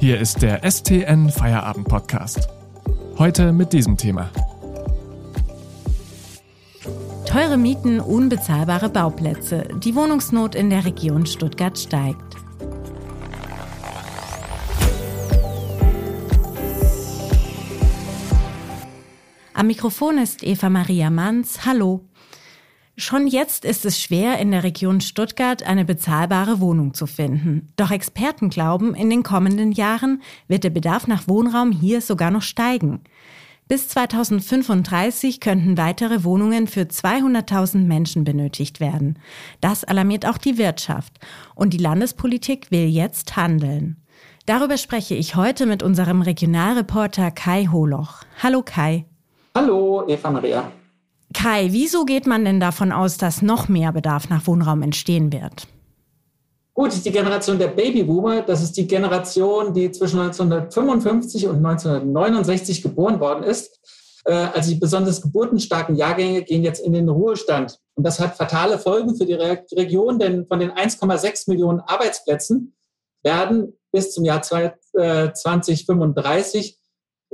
Hier ist der STN Feierabend Podcast. Heute mit diesem Thema. Teure Mieten, unbezahlbare Bauplätze. Die Wohnungsnot in der Region Stuttgart steigt. Am Mikrofon ist Eva Maria Manns. Hallo. Schon jetzt ist es schwer, in der Region Stuttgart eine bezahlbare Wohnung zu finden. Doch Experten glauben, in den kommenden Jahren wird der Bedarf nach Wohnraum hier sogar noch steigen. Bis 2035 könnten weitere Wohnungen für 200.000 Menschen benötigt werden. Das alarmiert auch die Wirtschaft. Und die Landespolitik will jetzt handeln. Darüber spreche ich heute mit unserem Regionalreporter Kai Holoch. Hallo Kai. Hallo, Eva Maria. Kai, wieso geht man denn davon aus, dass noch mehr Bedarf nach Wohnraum entstehen wird? Gut, die Generation der Babyboomer, das ist die Generation, die zwischen 1955 und 1969 geboren worden ist. Äh, also die besonders geburtenstarken Jahrgänge gehen jetzt in den Ruhestand. Und das hat fatale Folgen für die Region, denn von den 1,6 Millionen Arbeitsplätzen werden bis zum Jahr 2035 äh,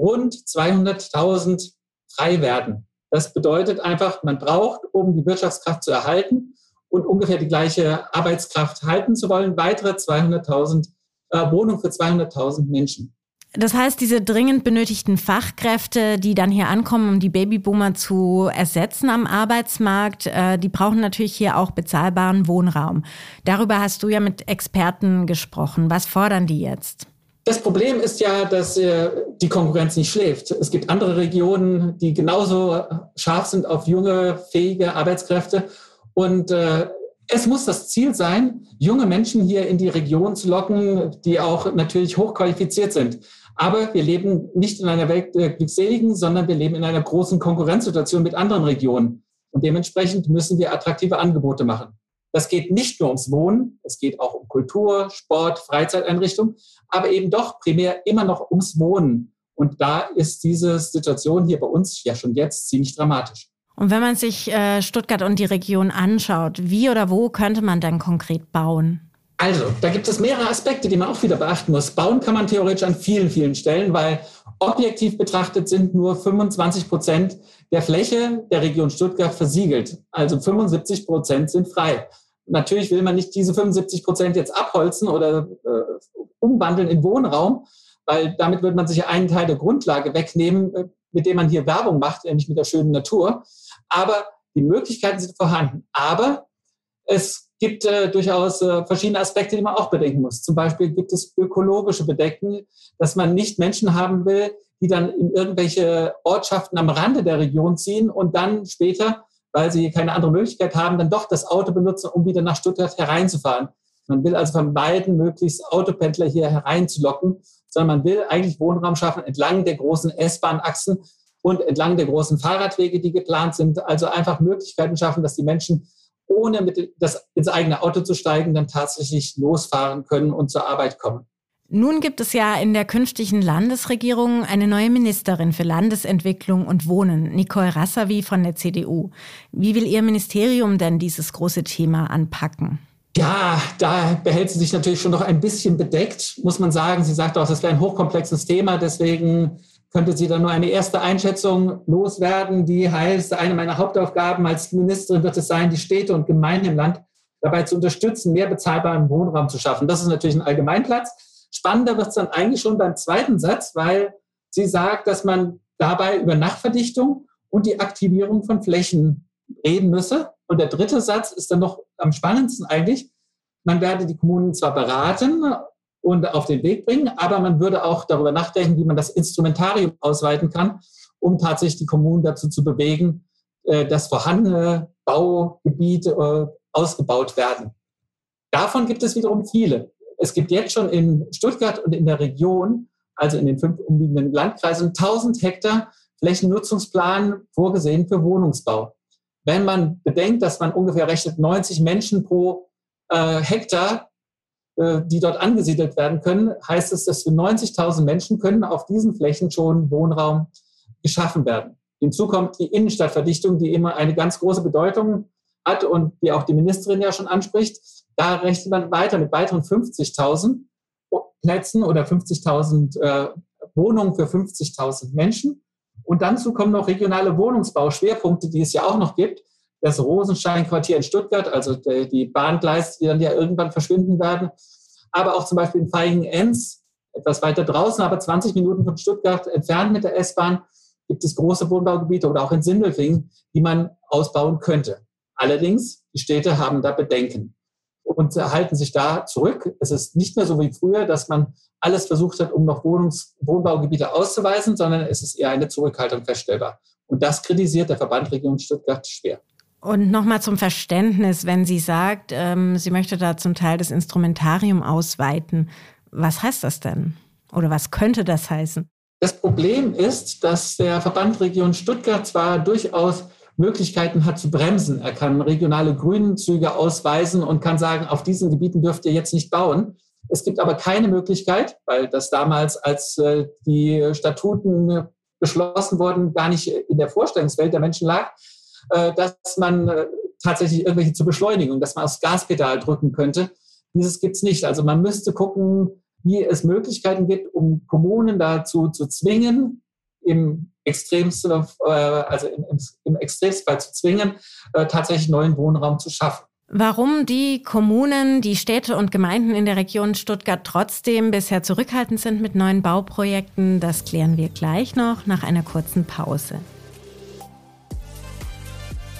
rund 200.000 frei werden. Das bedeutet einfach, man braucht, um die Wirtschaftskraft zu erhalten und ungefähr die gleiche Arbeitskraft halten zu wollen, weitere 200.000 äh, Wohnungen für 200.000 Menschen. Das heißt, diese dringend benötigten Fachkräfte, die dann hier ankommen, um die Babyboomer zu ersetzen am Arbeitsmarkt, äh, die brauchen natürlich hier auch bezahlbaren Wohnraum. Darüber hast du ja mit Experten gesprochen. Was fordern die jetzt? Das Problem ist ja, dass äh, die Konkurrenz nicht schläft. Es gibt andere Regionen, die genauso scharf sind auf junge, fähige Arbeitskräfte. Und äh, es muss das Ziel sein, junge Menschen hier in die Region zu locken, die auch natürlich hochqualifiziert sind. Aber wir leben nicht in einer Welt der Glückseligen, sondern wir leben in einer großen Konkurrenzsituation mit anderen Regionen. Und dementsprechend müssen wir attraktive Angebote machen. Das geht nicht nur ums Wohnen, es geht auch um Kultur, Sport, Freizeiteinrichtungen, aber eben doch primär immer noch ums Wohnen. Und da ist diese Situation hier bei uns ja schon jetzt ziemlich dramatisch. Und wenn man sich äh, Stuttgart und die Region anschaut, wie oder wo könnte man dann konkret bauen? Also, da gibt es mehrere Aspekte, die man auch wieder beachten muss. Bauen kann man theoretisch an vielen, vielen Stellen, weil objektiv betrachtet sind nur 25 Prozent der Fläche der Region Stuttgart versiegelt. Also 75 Prozent sind frei. Natürlich will man nicht diese 75 Prozent jetzt abholzen oder äh, umwandeln in Wohnraum, weil damit wird man sich einen Teil der Grundlage wegnehmen, äh, mit dem man hier Werbung macht, nämlich mit der schönen Natur. Aber die Möglichkeiten sind vorhanden. Aber es gibt äh, durchaus äh, verschiedene Aspekte, die man auch bedenken muss. Zum Beispiel gibt es ökologische Bedenken, dass man nicht Menschen haben will, die dann in irgendwelche Ortschaften am Rande der Region ziehen und dann später weil sie keine andere Möglichkeit haben, dann doch das Auto benutzen, um wieder nach Stuttgart hereinzufahren. Man will also vermeiden, möglichst Autopendler hier hereinzulocken, sondern man will eigentlich Wohnraum schaffen entlang der großen S-Bahn-Achsen und entlang der großen Fahrradwege, die geplant sind. Also einfach Möglichkeiten schaffen, dass die Menschen ohne mit das ins eigene Auto zu steigen, dann tatsächlich losfahren können und zur Arbeit kommen. Nun gibt es ja in der künftigen Landesregierung eine neue Ministerin für Landesentwicklung und Wohnen, Nicole Rassavi von der CDU. Wie will Ihr Ministerium denn dieses große Thema anpacken? Ja, da behält sie sich natürlich schon noch ein bisschen bedeckt, muss man sagen. Sie sagt auch, das wäre ein hochkomplexes Thema, deswegen könnte sie dann nur eine erste Einschätzung loswerden, die heißt, eine meiner Hauptaufgaben als Ministerin wird es sein, die Städte und Gemeinden im Land dabei zu unterstützen, mehr bezahlbaren Wohnraum zu schaffen. Das ist natürlich ein Allgemeinplatz. Spannender wird es dann eigentlich schon beim zweiten Satz, weil sie sagt, dass man dabei über Nachverdichtung und die Aktivierung von Flächen reden müsse. Und der dritte Satz ist dann noch am spannendsten eigentlich. Man werde die Kommunen zwar beraten und auf den Weg bringen, aber man würde auch darüber nachdenken, wie man das Instrumentarium ausweiten kann, um tatsächlich die Kommunen dazu zu bewegen, äh, dass vorhandene Baugebiete äh, ausgebaut werden. Davon gibt es wiederum viele es gibt jetzt schon in Stuttgart und in der Region, also in den fünf umliegenden Landkreisen, 1000 Hektar Flächennutzungsplan vorgesehen für Wohnungsbau. Wenn man bedenkt, dass man ungefähr rechnet 90 Menschen pro äh, Hektar, äh, die dort angesiedelt werden können, heißt es, dass für 90.000 Menschen können auf diesen Flächen schon Wohnraum geschaffen werden. Hinzu kommt die Innenstadtverdichtung, die immer eine ganz große Bedeutung hat und die auch die Ministerin ja schon anspricht. Da rechnet man weiter mit weiteren 50.000. Bauplätzen oder 50.000 äh, Wohnungen für 50.000 Menschen. Und dazu kommen noch regionale Wohnungsbauschwerpunkte, die es ja auch noch gibt. Das Rosenstein-Quartier in Stuttgart, also die Bahngleise, die dann ja irgendwann verschwinden werden. Aber auch zum Beispiel in Feigen-Enz, etwas weiter draußen, aber 20 Minuten von Stuttgart entfernt mit der S-Bahn, gibt es große Wohnbaugebiete oder auch in Sindelfingen, die man ausbauen könnte. Allerdings, die Städte haben da Bedenken und halten sich da zurück. Es ist nicht mehr so wie früher, dass man alles versucht hat, um noch Wohnungs Wohnbaugebiete auszuweisen, sondern es ist eher eine Zurückhaltung feststellbar. Und das kritisiert der Verband Region Stuttgart schwer. Und nochmal zum Verständnis, wenn sie sagt, ähm, sie möchte da zum Teil das Instrumentarium ausweiten, was heißt das denn? Oder was könnte das heißen? Das Problem ist, dass der Verband Region Stuttgart zwar durchaus Möglichkeiten hat zu bremsen. Er kann regionale Grünzüge ausweisen und kann sagen, auf diesen Gebieten dürft ihr jetzt nicht bauen. Es gibt aber keine Möglichkeit, weil das damals, als äh, die Statuten beschlossen wurden, gar nicht in der Vorstellungswelt der Menschen lag, äh, dass man äh, tatsächlich irgendwelche zur Beschleunigung, dass man aufs Gaspedal drücken könnte. Dieses gibt es nicht. Also man müsste gucken, wie es Möglichkeiten gibt, um Kommunen dazu zu zwingen, im extremsten, äh, also im, im Extremfall zu zwingen, äh, tatsächlich neuen Wohnraum zu schaffen. Warum die Kommunen, die Städte und Gemeinden in der Region Stuttgart trotzdem bisher zurückhaltend sind mit neuen Bauprojekten, das klären wir gleich noch nach einer kurzen Pause.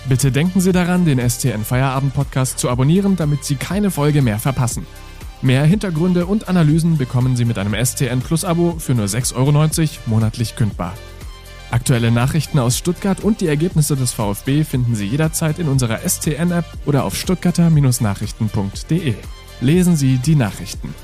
Bitte denken Sie daran, den STN Feierabend Podcast zu abonnieren, damit Sie keine Folge mehr verpassen. Mehr Hintergründe und Analysen bekommen Sie mit einem STN Plus Abo für nur 6,90 Euro monatlich kündbar. Aktuelle Nachrichten aus Stuttgart und die Ergebnisse des VfB finden Sie jederzeit in unserer STN-App oder auf stuttgarter-nachrichten.de. Lesen Sie die Nachrichten.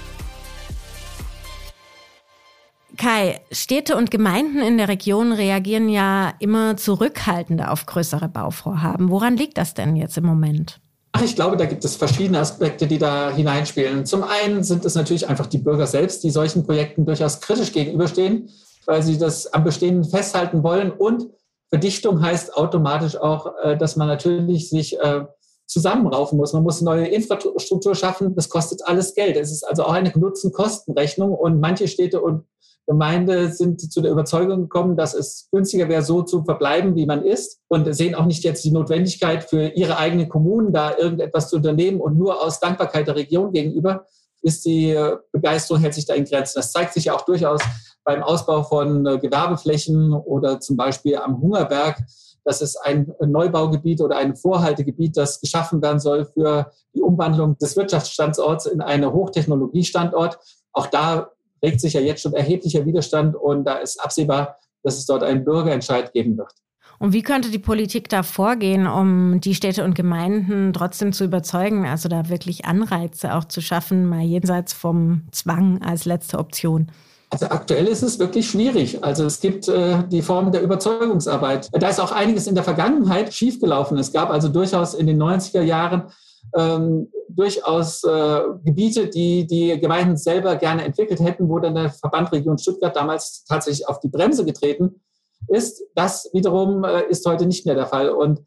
Kai, Städte und Gemeinden in der Region reagieren ja immer zurückhaltender auf größere Bauvorhaben. Woran liegt das denn jetzt im Moment? Ich glaube, da gibt es verschiedene Aspekte, die da hineinspielen. Zum einen sind es natürlich einfach die Bürger selbst, die solchen Projekten durchaus kritisch gegenüberstehen, weil sie das am Bestehenden festhalten wollen. Und Verdichtung heißt automatisch auch, äh, dass man natürlich sich äh, zusammenraufen muss. Man muss neue Infrastruktur schaffen. Das kostet alles Geld. Es ist also auch eine Nutzen-Kosten-Rechnung. Und manche Städte und Gemeinde sind zu der Überzeugung gekommen, dass es günstiger wäre, so zu verbleiben, wie man ist und sehen auch nicht jetzt die Notwendigkeit für ihre eigenen Kommunen da irgendetwas zu unternehmen und nur aus Dankbarkeit der Region gegenüber ist die Begeisterung hält sich da in Grenzen. Das zeigt sich ja auch durchaus beim Ausbau von äh, Gewerbeflächen oder zum Beispiel am Hungerberg. Das ist ein Neubaugebiet oder ein Vorhaltegebiet, das geschaffen werden soll für die Umwandlung des Wirtschaftsstandorts in einen Hochtechnologiestandort. Auch da regt sich ja jetzt schon erheblicher Widerstand und da ist absehbar, dass es dort einen Bürgerentscheid geben wird. Und wie könnte die Politik da vorgehen, um die Städte und Gemeinden trotzdem zu überzeugen, also da wirklich Anreize auch zu schaffen, mal jenseits vom Zwang als letzte Option? Also aktuell ist es wirklich schwierig. Also es gibt äh, die Form der Überzeugungsarbeit. Da ist auch einiges in der Vergangenheit schiefgelaufen. Es gab also durchaus in den 90er Jahren ähm, durchaus äh, Gebiete, die die Gemeinden selber gerne entwickelt hätten, wo dann der Verband Region Stuttgart damals tatsächlich auf die Bremse getreten ist. Das wiederum äh, ist heute nicht mehr der Fall. Und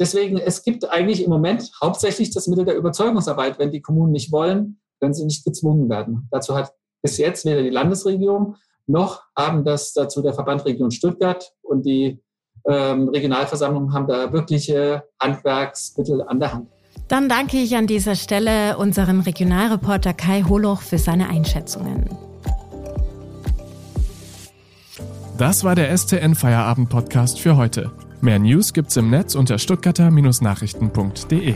deswegen, es gibt eigentlich im Moment hauptsächlich das Mittel der Überzeugungsarbeit. Wenn die Kommunen nicht wollen, können sie nicht gezwungen werden. Dazu hat bis jetzt weder die Landesregierung noch haben das dazu der Verband Region Stuttgart und die ähm, Regionalversammlungen haben da wirkliche Handwerksmittel an der Hand. Dann danke ich an dieser Stelle unseren Regionalreporter Kai Holoch für seine Einschätzungen. Das war der STN Feierabend Podcast für heute. Mehr News gibt's im Netz unter stuttgarter-nachrichten.de.